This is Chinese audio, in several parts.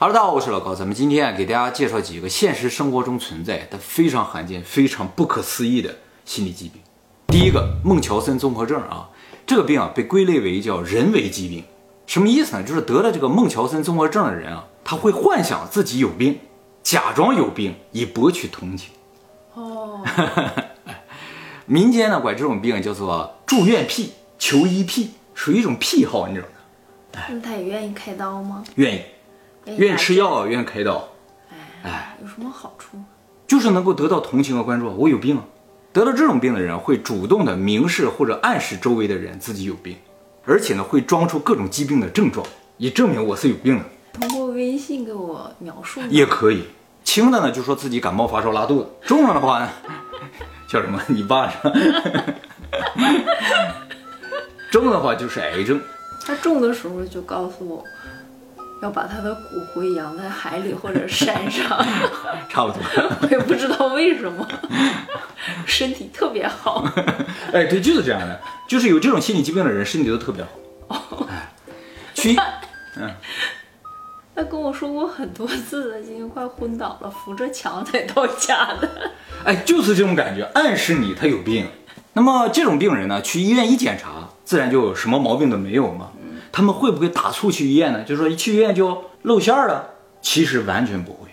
哈喽，大家好，我是老高，咱们今天啊给大家介绍几个现实生活中存在但非常罕见、非常不可思议的心理疾病。第一个，孟乔森综合症啊，这个病啊被归类为叫人为疾病，什么意思呢？就是得了这个孟乔森综合症的人啊，他会幻想自己有病，假装有病以博取同情。哦，民间呢管这种病叫做住院癖、求医癖，属于一种癖好，你知道吗？那他也愿意开刀吗？愿意，愿意吃药，愿意开刀，哎，有什么好处？就是能够得到同情和关注。我有病啊！得了这种病的人会主动的明示或者暗示周围的人自己有病，而且呢会装出各种疾病的症状，以证明我是有病的。通过微信给我描述也可以，轻的呢就说自己感冒发烧拉肚子，重了的话呢叫什么？你爸是吧？重的话就是癌症。他重的时候就告诉我，要把他的骨灰养在海里或者山上，差不多。我也不知道为什么，身体特别好。哎，对，就是这样的，就是有这种心理疾病的人身体都特别好。哎，去，嗯，他跟我说过很多次了，今天快昏倒了，扶着墙才到家的。哎，就是这种感觉，暗示你他有病。那么这种病人呢，去医院一检查，自然就什么毛病都没有嘛。他们会不会打醋去医院呢？就是说一去医院就露馅儿了？其实完全不会，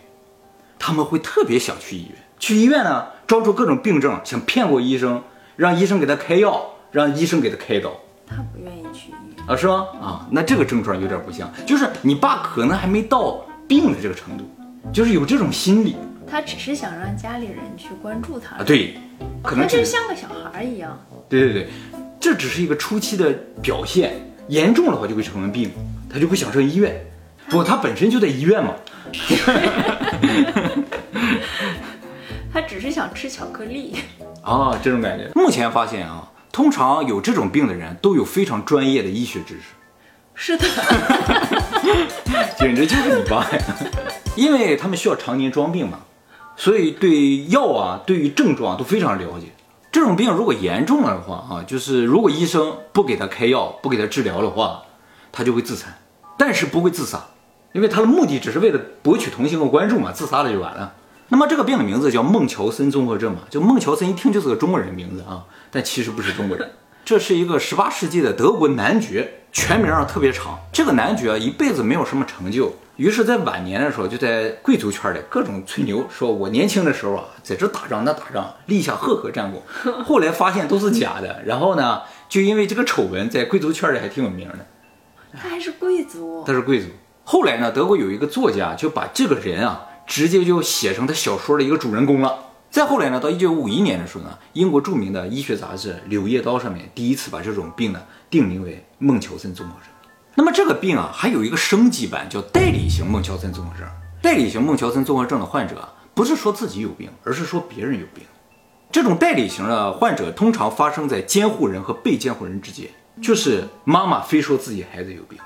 他们会特别想去医院。去医院呢，装出各种病症，想骗过医生，让医生给他开药，让医生给他开刀他不愿意去医院，啊？是吗？啊，那这个症状有点不像，就是你爸可能还没到病的这个程度，就是有这种心理他只是想让家里人去关注他啊。，对，可他能只就像个小孩儿一样。对对对，这只是一个初期的表现，严重的话就会成为病，他就会想上医院。不，他本身就在医院嘛。他只是想吃巧克力。啊，这种感觉。目前发现啊，通常有这种病的人都有非常专业的医学知识，是的，简直就是你爸呀！因为他们需要常年装病嘛，所以对药啊，对于症状都非常了解。这种病如果严重了的话啊，就是如果医生不给他开药，不给他治疗的话，他就会自残，但是不会自杀，因为他的目的只是为了博取同情和关注嘛，自杀了就完了。那么这个病的名字叫孟乔森综合症嘛，就孟乔森一听就是个中国人名字啊，但其实不是中国人，这是一个十八世纪的德国男爵，全名啊特别长。这个男爵啊一辈子没有什么成就，于是，在晚年的时候就在贵族圈里各种吹牛，说我年轻的时候啊在这打仗那打仗，立下赫赫战功。后来发现都是假的，然后呢，就因为这个丑闻在贵族圈里还挺有名的。他还是贵族。他是贵族。后来呢，德国有一个作家就把这个人啊，直接就写成他小说的一个主人公了。再后来呢，到一九五一年的时候呢，英国著名的医学杂志《柳叶刀》上面第一次把这种病呢定名为孟乔森综合症。那么这个病啊，还有一个升级版叫代理型孟乔森综合症。代理型孟乔森综合症的患者啊，不是说自己有病，而是说别人有病。这种代理型的患者通常发生在监护人和被监护人之间，就是妈妈非说自己孩子有病，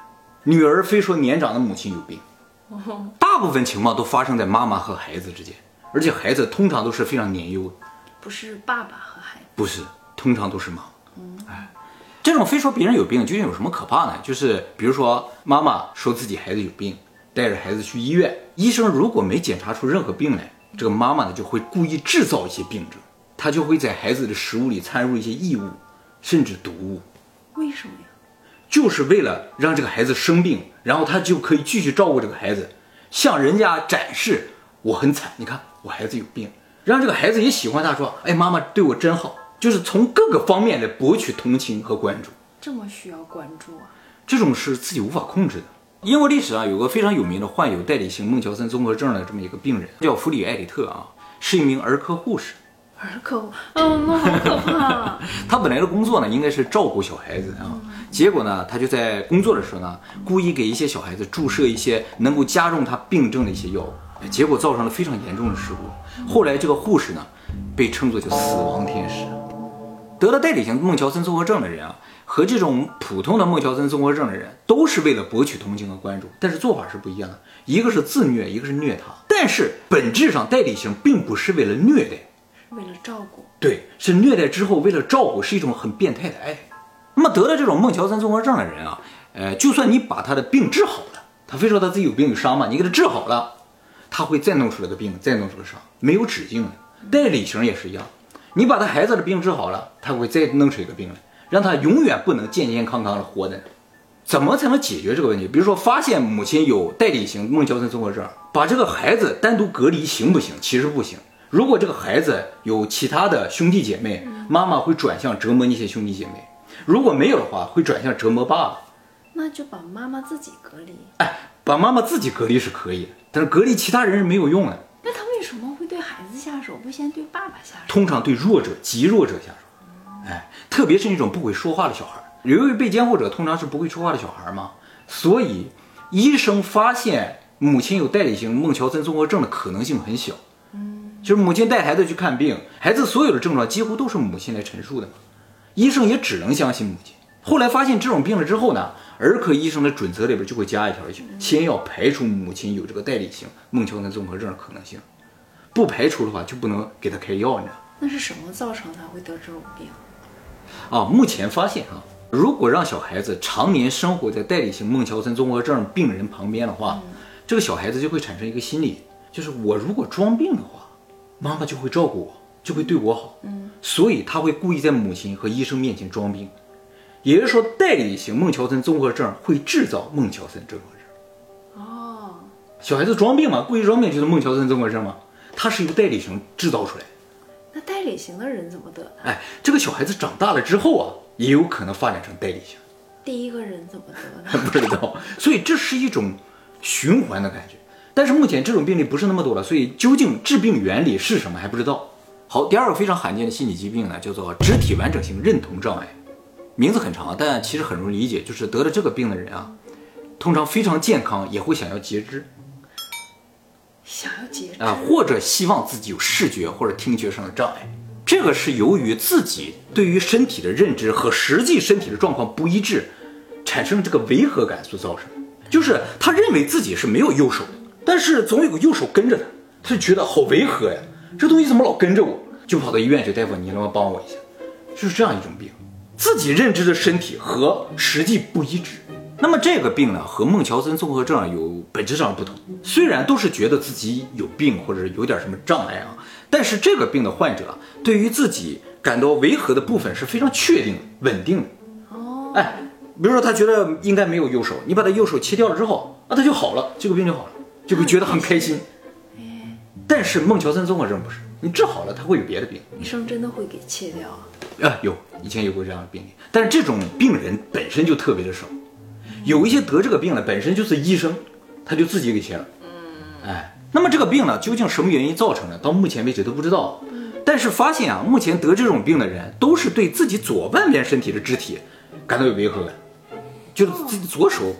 女儿非说年长的母亲有病。大部分情况都发生在妈妈和孩子之间，而且孩子通常都是非常年幼的，不是爸爸和孩子，不是，通常都是妈妈。哎，这种非说别人有病究竟有什么可怕呢？就是比如说妈妈说自己孩子有病，带着孩子去医院，医生如果没检查出任何病来，这个妈妈呢就会故意制造一些病症，她就会在孩子的食物里掺入一些异物，甚至毒物。为什么呀？就是为了让这个孩子生病，然后他就可以继续照顾这个孩子，向人家展示我很惨，你看我孩子有病，让这个孩子也喜欢他，说，哎，妈妈对我真好，就是从各个方面来博取同情和关注。这么需要关注啊？这种是自己无法控制的。英国历史上有个非常有名的患有代理型孟乔森综合症的这么一个病人，叫弗里艾里特啊，是一名儿科护士。儿科，嗯，那好可怕。他本来的工作呢，应该是照顾小孩子啊，结果呢，他就在工作的时候呢，故意给一些小孩子注射一些能够加重他病症的一些药物，结果造成了非常严重的事故。后来这个护士呢，被称作叫死亡天使。得了代理型孟乔森综合症的人啊，和这种普通的孟乔森综合症的人，都是为了博取同情和关注，但是做法是不一样的，一个是自虐，一个是虐他。但是本质上，代理型并不是为了虐待。是为了照顾，对，是虐待之后为了照顾，是一种很变态的爱。那么得了这种孟乔森综合症的人啊，呃，就算你把他的病治好了，他非说他自己有病有伤嘛，你给他治好了，他会再弄出来个病，再弄出个伤，没有止境的。代理型也是一样，你把他孩子的病治好了，他会再弄出一个病来，让他永远不能健健康康的活着。怎么才能解决这个问题？比如说，发现母亲有代理型孟乔森综合症，把这个孩子单独隔离行不行？其实不行。如果这个孩子有其他的兄弟姐妹，妈妈会转向折磨那些兄弟姐妹；如果没有的话，会转向折磨爸爸。那就把妈妈自己隔离。哎，把妈妈自己隔离是可以，但是隔离其他人是没有用的。先对爸爸下手？通常对弱者、极弱者下手。哎，特别是那种不会说话的小孩。由于被监护者通常是不会说话的小孩嘛，所以医生发现母亲有代理型孟乔森综合症的可能性很小。嗯，就是母亲带孩子去看病，孩子所有的症状几乎都是母亲来陈述的嘛，医生也只能相信母亲。后来发现这种病了之后呢，儿科医生的准则里边就会加一条，先要排除母亲有这个代理型孟乔森综合症的可能性，不排除的话就不能给他开药，你知道？那是什么造成他会得这种病？啊，目前发现啊。如果让小孩子常年生活在代理型孟乔森综合症病人旁边的话，这个小孩子就会产生一个心理，就是我如果装病的话，妈妈就会照顾我，就会对我好。嗯，所以他会故意在母亲和医生面前装病，也就是说，代理型孟乔森综合症会制造孟乔森综合症。哦，小孩子装病嘛，故意装病就是孟乔森综合症嘛，它是由代理型制造出来。那代理型的人怎么得的？哎，这个小孩子长大了之后啊。也有可能发展成代理型。第一个人怎么得的？不知道，所以这是一种循环的感觉。但是目前这种病例不是那么多了，所以究竟致病原理是什么还不知道。好，第二个非常罕见的心理疾病呢，叫做肢体完整性认同障碍，名字很长，但其实很容易理解，就是得了这个病的人啊，通常非常健康，也会想要截肢，想要截肢啊，或者希望自己有视觉或者听觉上的障碍。这个是由于自己对于身体的认知和实际身体的状况不一致，产生这个违和感所造成。就是他认为自己是没有右手的，但是总有个右手跟着他，他就觉得好违和呀，这东西怎么老跟着我？就跑到医院去，大夫，你能不能帮我一下？就是这样一种病，自己认知的身体和实际不一致。那么这个病呢，和孟乔森综合症有本质上的不同。虽然都是觉得自己有病或者有点什么障碍啊。但是这个病的患者对于自己感到违和的部分是非常确定、稳定的。哦，哎，比如说他觉得应该没有右手，你把他右手切掉了之后，那他就好了，这个病就好了，就会觉得很开心。但是孟乔森综合症不是，你治好了他会有别的病。医生真的会给切掉啊？啊，有，以前有过这样的病例，但是这种病人本身就特别的少，有一些得这个病的本身就是医生，他就自己给切了。嗯，哎。那么这个病呢，究竟什么原因造成的？到目前为止都不知道。但是发现啊，目前得这种病的人都是对自己左半边身体的肢体感到有违和感，就是自己左手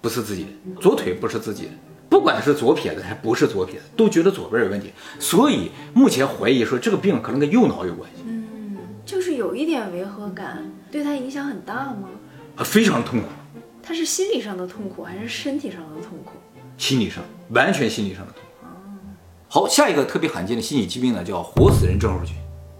不是自己的，左腿不是自己的，不管是左撇子还不是左撇子，都觉得左边有问题。所以目前怀疑说这个病可能跟右脑有关系。嗯，就是有一点违和感，对他影响很大吗？啊，非常痛苦。他是心理上的痛苦还是身体上的痛苦？心理上，完全心理上的痛苦。好，下一个特别罕见的心理疾病呢，叫活死人症候群，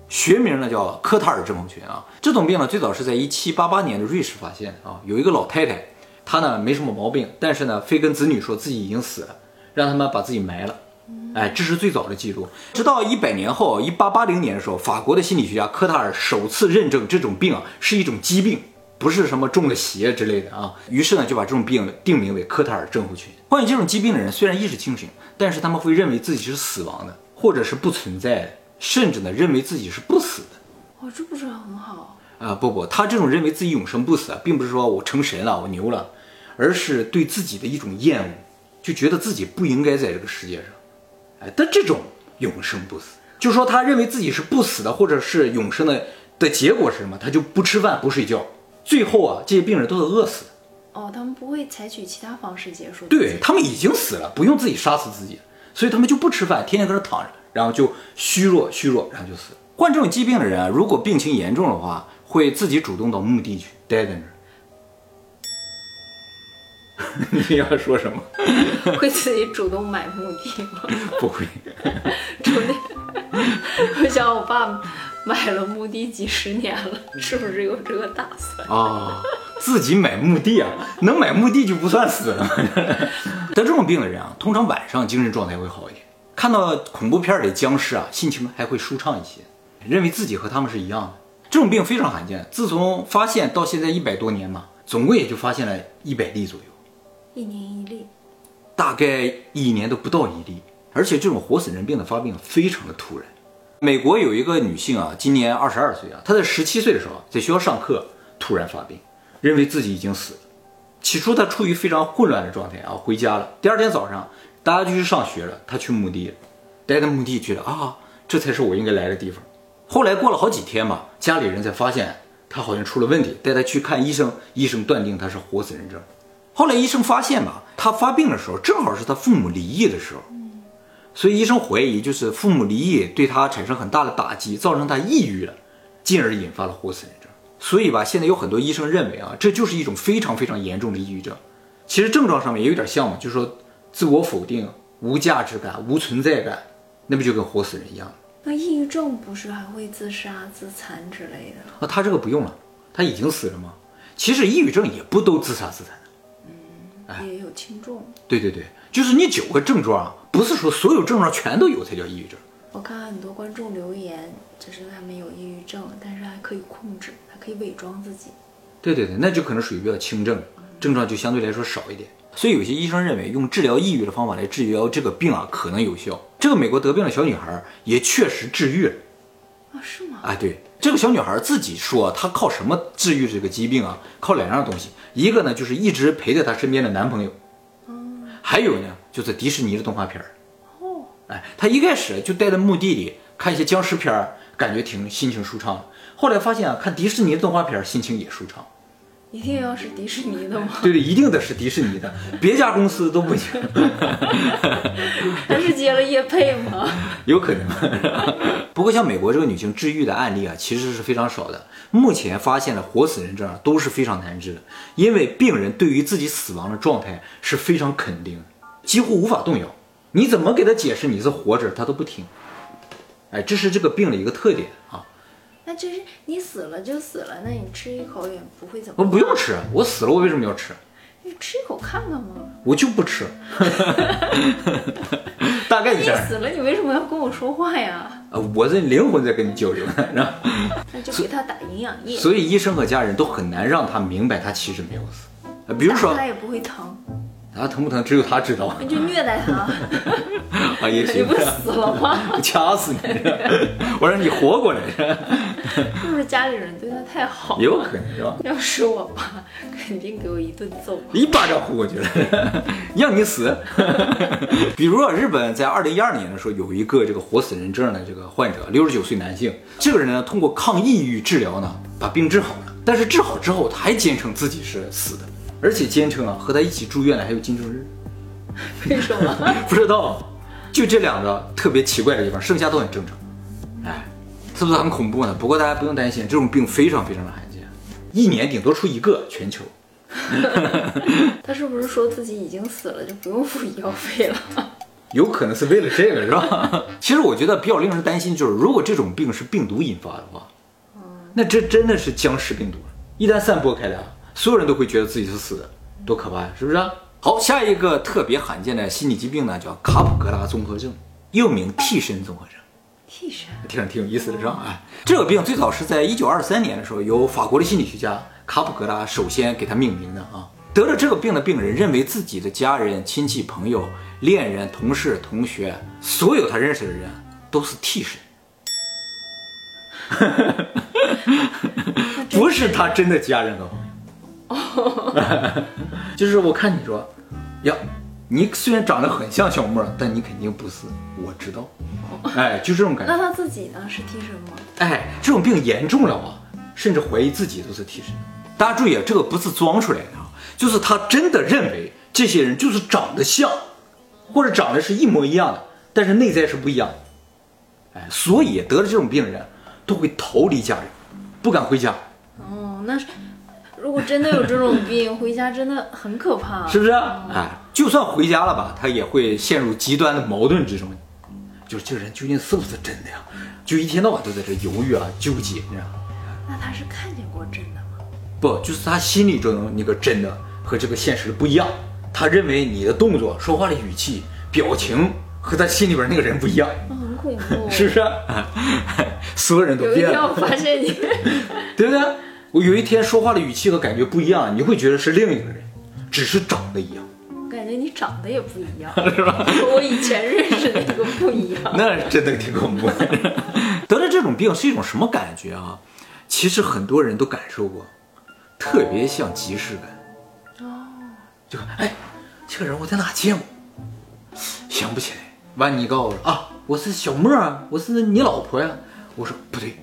学名呢叫科塔尔症候群啊。这种病呢，最早是在一七八八年的瑞士发现啊。有一个老太太，她呢没什么毛病，但是呢，非跟子女说自己已经死了，让他们把自己埋了。哎，这是最早的记录。直到一百年后，一八八零年的时候，法国的心理学家科塔尔首次认证这种病啊是一种疾病。不是什么中了邪之类的啊，于是呢就把这种病定名为科塔尔症候群。患有这种疾病的人虽然意识清醒，但是他们会认为自己是死亡的，或者是不存在的，甚至呢认为自己是不死的。哦，这不是很好啊？不不，他这种认为自己永生不死啊，并不是说我成神了，我牛了，而是对自己的一种厌恶，就觉得自己不应该在这个世界上。哎，但这种永生不死，就是说他认为自己是不死的，或者是永生的的结果是什么？他就不吃饭，不睡觉。最后啊，这些病人都是饿死的。哦，他们不会采取其他方式结束。对他们已经死了，不用自己杀死自己，所以他们就不吃饭，天天搁那躺着，然后就虚弱虚弱，然后就死。患这种疾病的人啊，如果病情严重的话，会自己主动到墓地去待在那儿。你要说什么？会自己主动买墓地吗？不会。主动。我想我爸。买了墓地几十年了，是不是有这个打算啊？自己买墓地啊，能买墓地就不算死了。得这种病的人啊，通常晚上精神状态会好一点，看到恐怖片里僵尸啊，心情还会舒畅一些，认为自己和他们是一样的。这种病非常罕见，自从发现到现在一百多年嘛，总共也就发现了一百例左右，一年一例，大概一年都不到一例。而且这种活死人病的发病非常的突然。美国有一个女性啊，今年二十二岁啊，她在十七岁的时候在学校上课突然发病，认为自己已经死了。起初她处于非常混乱的状态啊，回家了。第二天早上大家就去上学了，她去墓地了，待在墓地觉得啊，这才是我应该来的地方。后来过了好几天吧，家里人才发现她好像出了问题，带她去看医生，医生断定她是活死人症。后来医生发现吧，她发病的时候正好是她父母离异的时候。所以医生怀疑，就是父母离异对他产生很大的打击，造成他抑郁了，进而引发了活死人症。所以吧，现在有很多医生认为啊，这就是一种非常非常严重的抑郁症。其实症状上面也有点像嘛，就是说自我否定、无价值感、无存在感，那不就跟活死人一样？那抑郁症不是还会自杀、自残之类的？啊，他这个不用了，他已经死了吗？其实抑郁症也不都自杀自残也有轻重。对对对，就是你九个症状。不是说所有症状全都有才叫抑郁症。我看很多观众留言，就是他们有抑郁症，但是还可以控制，还可以伪装自己。对对对，那就可能属于比较轻症，症状就相对来说少一点。所以有些医生认为用治疗抑郁的方法来治疗这个病啊，可能有效。这个美国得病的小女孩也确实治愈了。啊，是吗？啊，对，这个小女孩自己说，她靠什么治愈这个疾病啊？靠两样东西，一个呢就是一直陪在她身边的男朋友，嗯，还有呢。就是迪士尼的动画片儿，哦，哎，她一开始就待在墓地里看一些僵尸片儿，感觉挺心情舒畅。后来发现啊，看迪士尼的动画片儿心情也舒畅。一定要是迪士尼的吗？对 对，一定得是迪士尼的，别家公司都不行。他是接了叶配吗？有可能。不过像美国这个女性治愈的案例啊，其实是非常少的。目前发现的活死人症都是非常难治的，因为病人对于自己死亡的状态是非常肯定的。几乎无法动摇，你怎么给他解释你是活着，他都不听。哎，这是这个病的一个特点啊。那就是你死了就死了，那你吃一口也不会怎么。我不用吃，我死了我为什么要吃？你吃一口看看嘛。我就不吃。大概你死了，你为什么要跟我说话呀？呃，我这灵魂在跟你交流？那就给他打营养液。所以医生和家人都很难让他明白他其实没有死。比如说他也不会疼。他疼不疼，只有他知道。你就虐待他，啊也行。你不死了吗？掐死你！我让你活过来。是不是家里人对他太好？有可能是吧？要是我爸，肯定给我一顿揍，一巴掌呼过去了，让你死。比如啊，日本在二零一二年的时候，有一个这个活死人症的这个患者，六十九岁男性。这个人呢，通过抗抑郁治疗呢，把病治好了。但是治好之后，他还坚称自己是死的。而且坚称啊，和他一起住院的还有金正日，为什么？不知道，就这两个特别奇怪的地方，剩下都很正常。哎，是不是很恐怖呢？不过大家不用担心，这种病非常非常的罕见，一年顶多出一个，全球。他是不是说自己已经死了，就不用付医药费了？有可能是为了这个，是吧？其实我觉得比较令人担心，就是如果这种病是病毒引发的话，那这真的是僵尸病毒，一旦散播开来。所有人都会觉得自己是死的，多可怕呀，是不是？好，下一个特别罕见的心理疾病呢，叫卡普格拉综合症，又名替身综合症。替身，听着挺有意思的，是吧？哎，这个病最早是在一九二三年的时候，由法国的心理学家卡普格拉首先给他命名的啊。得了这个病的病人认为自己的家人、亲戚、朋友、恋人、同事、同学，所有他认识的人都是替身，不是他真的家人和朋友。就是我看你说，呀，你虽然长得很像小莫，但你肯定不是。我知道，哎，就这种感觉。那他自己呢？是替身吗？哎，这种病严重了啊，甚至怀疑自己都是替身。大家注意啊，这个不是装出来的啊，就是他真的认为这些人就是长得像，或者长得是一模一样的，但是内在是不一样的。哎，所以得了这种病的人都会逃离家人，不敢回家。哦，那是。如果真的有这种病，回家真的很可怕，是不是？哎，就算回家了吧，他也会陷入极端的矛盾之中。就是这人究竟是不是真的呀？就一天到晚都在这犹豫啊，纠结，你知道吗？那他是看见过真的吗？不，就是他心里中那个真的和这个现实的不一样。他认为你的动作、说话的语气、表情和他心里边那个人不一样，哦很恐怖。是不是？所有人都变有一天我，发现你，对不对？我有一天说话的语气和感觉不一样，你会觉得是另一个人，只是长得一样。我感觉你长得也不一样，是吧？我以前认识那个不一样。那真的挺恐怖的。得了这种病是一种什么感觉啊？其实很多人都感受过，特别像即视感。哦，就哎，这个人我在哪见过？想不起来。完，你告诉我啊，我是小莫啊，我是你老婆呀、我说不对，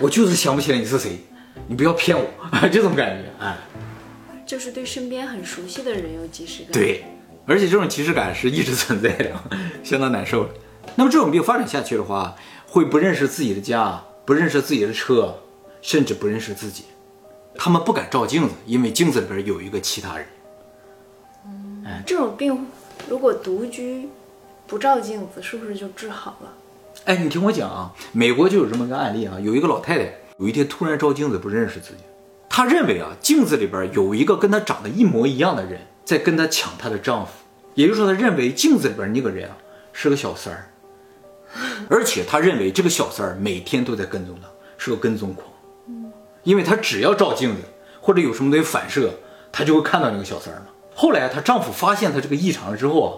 我就是想不起来你是谁，你不要骗我，这种感觉，哎，就是对身边很熟悉的人有即视感。，对，而且这种即视感是一直存在的，相当难受。那么这种病发展下去的话，会不认识自己的家，不认识自己的车，甚至不认识自己。他们不敢照镜子，因为镜子里边有一个其他人。嗯这种病如果独居不照镜子，是不是就治好了？哎，你听我讲啊，美国就有这么个案例啊，有一个老太太有一天突然照镜子不认识自己，她认为啊镜子里边有一个跟她长得一模一样的人在跟她抢她的丈夫，也就是说她认为镜子里边那个人啊是个小三儿，而且她认为这个小三儿每天都在跟踪她，是个跟踪狂，因为她只要照镜子或者有什么东西反射，她就会看到那个小三儿嘛。后来她丈夫发现她这个异常了之后啊，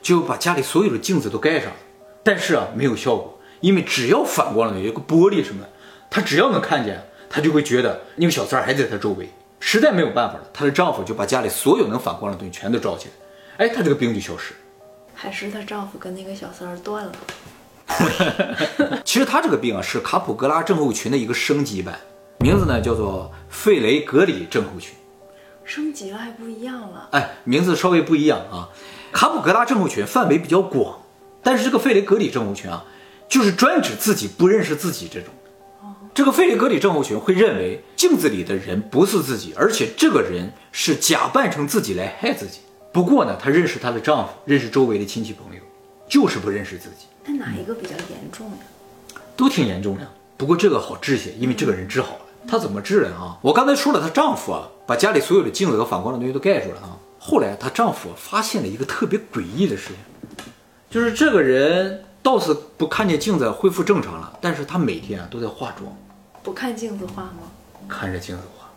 就把家里所有的镜子都盖上。但是啊，没有效果，因为只要反光了，有一个玻璃什么的，她只要能看见，她就会觉得那个小三儿还在她周围。实在没有办法了，她的丈夫就把家里所有能反光的东西全都照起来，哎，她这个病就消失。还是她丈夫跟那个小三儿断了？其实她这个病啊是卡普格拉症候群的一个升级版，名字呢叫做费雷格里症候群。升级了还不一样了。哎，名字稍微不一样啊。卡普格拉症候群范围比较广，但是这个费雷格里症候群啊，就是专指自己不认识自己这种。这个费雷格里症候群会认为镜子里的人不是自己，而且这个人是假扮成自己来害自己。不过呢，她认识她的丈夫，认识周围的亲戚朋友，就是不认识自己，那哪一个比较严重呀？都挺严重的。不过这个好治些，因为这个人治好了。她怎么治的啊？我刚才说了，她丈夫啊，把家里所有的镜子和反光的东西都盖住了啊。后来她丈夫发现了一个特别诡异的事情，就是这个人倒是不看见镜子恢复正常了，但是她每天啊都在化妆，不看镜子化吗？看着镜子化。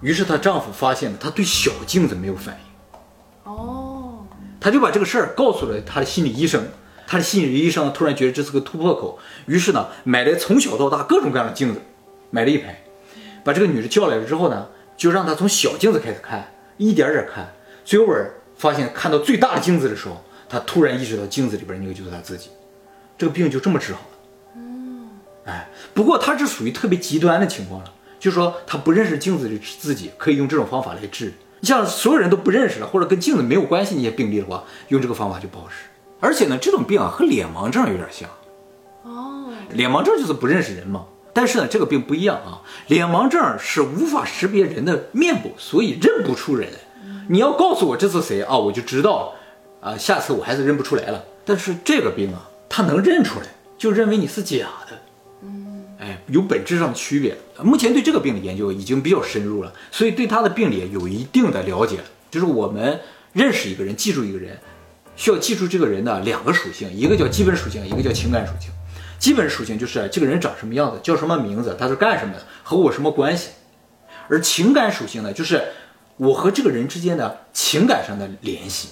于是她丈夫发现了，她对小镜子没有反应，哦，他就把这个事儿告诉了他的心理医生。他的心理医生突然觉得这是个突破口，于是呢买了从小到大各种各样的镜子，买了一排，把这个女的叫来了之后呢，就让她从小镜子开始看，一点点看，最后儿发现看到最大的镜子的时候，她突然意识到镜子里边那个就是他自己，这个病就这么治好了。哎，不过他是属于特别极端的情况了，就是说他不认识镜子里自己，可以用这种方法来治。你像所有人都不认识了，或者跟镜子没有关系那些病例的话，用这个方法就不好使。而且呢，这种病啊和脸盲症有点像。哦，脸盲症就是不认识人嘛。但是呢，这个病不一样啊，脸盲症是无法识别人的面部，所以认不出人来。你要告诉我这是谁啊，我就知道啊，下次我还是认不出来了。但是这个病啊，他能认出来，就认为你是假的。嗯哎，有本质上的区别。目前对这个病的研究已经比较深入了，所以对他的病理有一定的了解。就是我们认识一个人，记住一个人，需要记住这个人的两个属性，一个叫基本属性，一个叫情感属性。基本属性就是这个人长什么样子，叫什么名字，他是干什么的，和我什么关系。而情感属性呢，就是我和这个人之间的情感上的联系。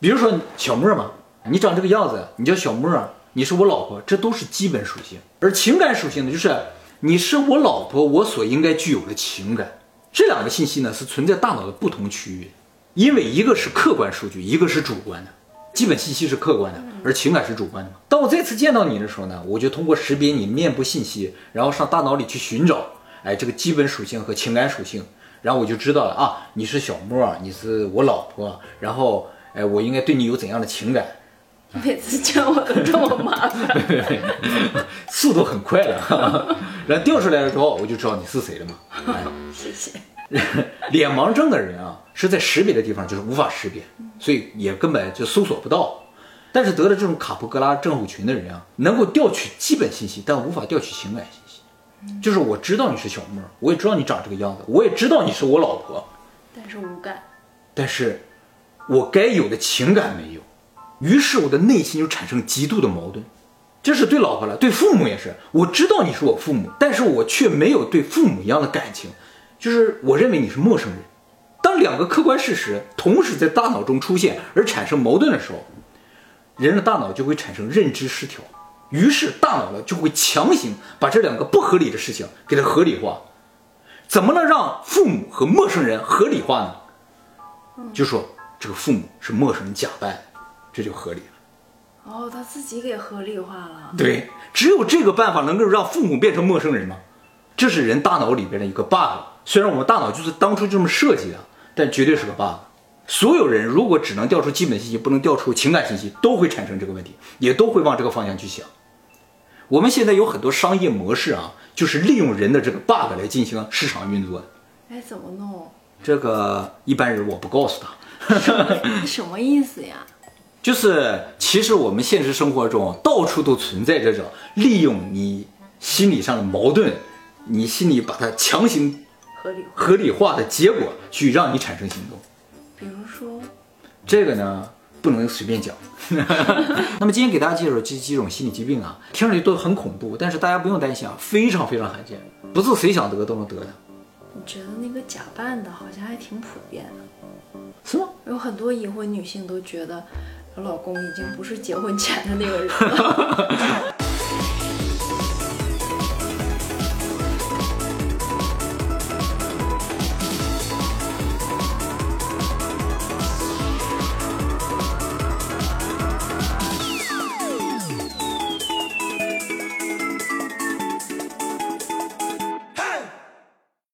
比如说小莫嘛，你长这个样子，你叫小莫，你是我老婆，这都是基本属性。而情感属性呢，就是你是我老婆，我所应该具有的情感。这两个信息呢，是存在大脑的不同区域，因为一个是客观数据，一个是主观的。基本信息是客观的，而情感是主观的嘛。当我再次见到你的时候呢，我就通过识别你面部信息，然后上大脑里去寻找，哎，这个基本属性和情感属性，然后我就知道了啊，你是小莫，你是我老婆，然后哎，我应该对你有怎样的情感？每次见我都这么麻烦。速度很快了，然后调出来了之后，我就知道你是谁了嘛。哎，谢谢。脸盲症的人啊，是在识别的地方就是无法识别，所以也根本就搜索不到。但是得了这种卡普格拉症候群的人啊，能够调取基本信息，但无法调取情感信息。就是我知道你是小莫，我也知道你长这个样子，我也知道你是我老婆，但是无感。但是我该有的情感没有，于是我的内心就产生极度的矛盾。这是对老婆了，对父母也是。我知道你是我父母，但是我却没有对父母一样的感情，就是我认为你是陌生人。当两个客观事实同时在大脑中出现而产生矛盾的时候，人的大脑就会产生认知失调，于是大脑呢就会强行把这两个不合理的事情给它合理化。怎么能让父母和陌生人合理化呢？就说这个父母是陌生人假扮的，这就合理了。哦，他自己给合理化了。对，只有这个办法能够让父母变成陌生人吗？这是人大脑里边的一个 bug。虽然我们大脑就是当初就这么设计的，但绝对是个 bug。所有人如果只能调出基本信息，不能调出情感信息，都会产生这个问题，也都会往这个方向去想。我们现在有很多商业模式啊，就是利用人的这个 bug 来进行市场运作的。哎，怎么弄？这个一般人我不告诉他。什么意思呀？就是其实我们现实生活中到处都存在这种利用你心理上的矛盾，你心里把它强行合理。合理化的结果，去让你产生行动。比如说，这个呢不能随便讲。那么今天给大家介绍这几种心理疾病啊，听上去都很恐怖，但是大家不用担心啊，非常非常罕见，不是谁想得都能得的，你觉得那个假扮的好像还挺普遍的，是吗？有很多已婚女性都觉得，我老公已经不是结婚前的那个人了。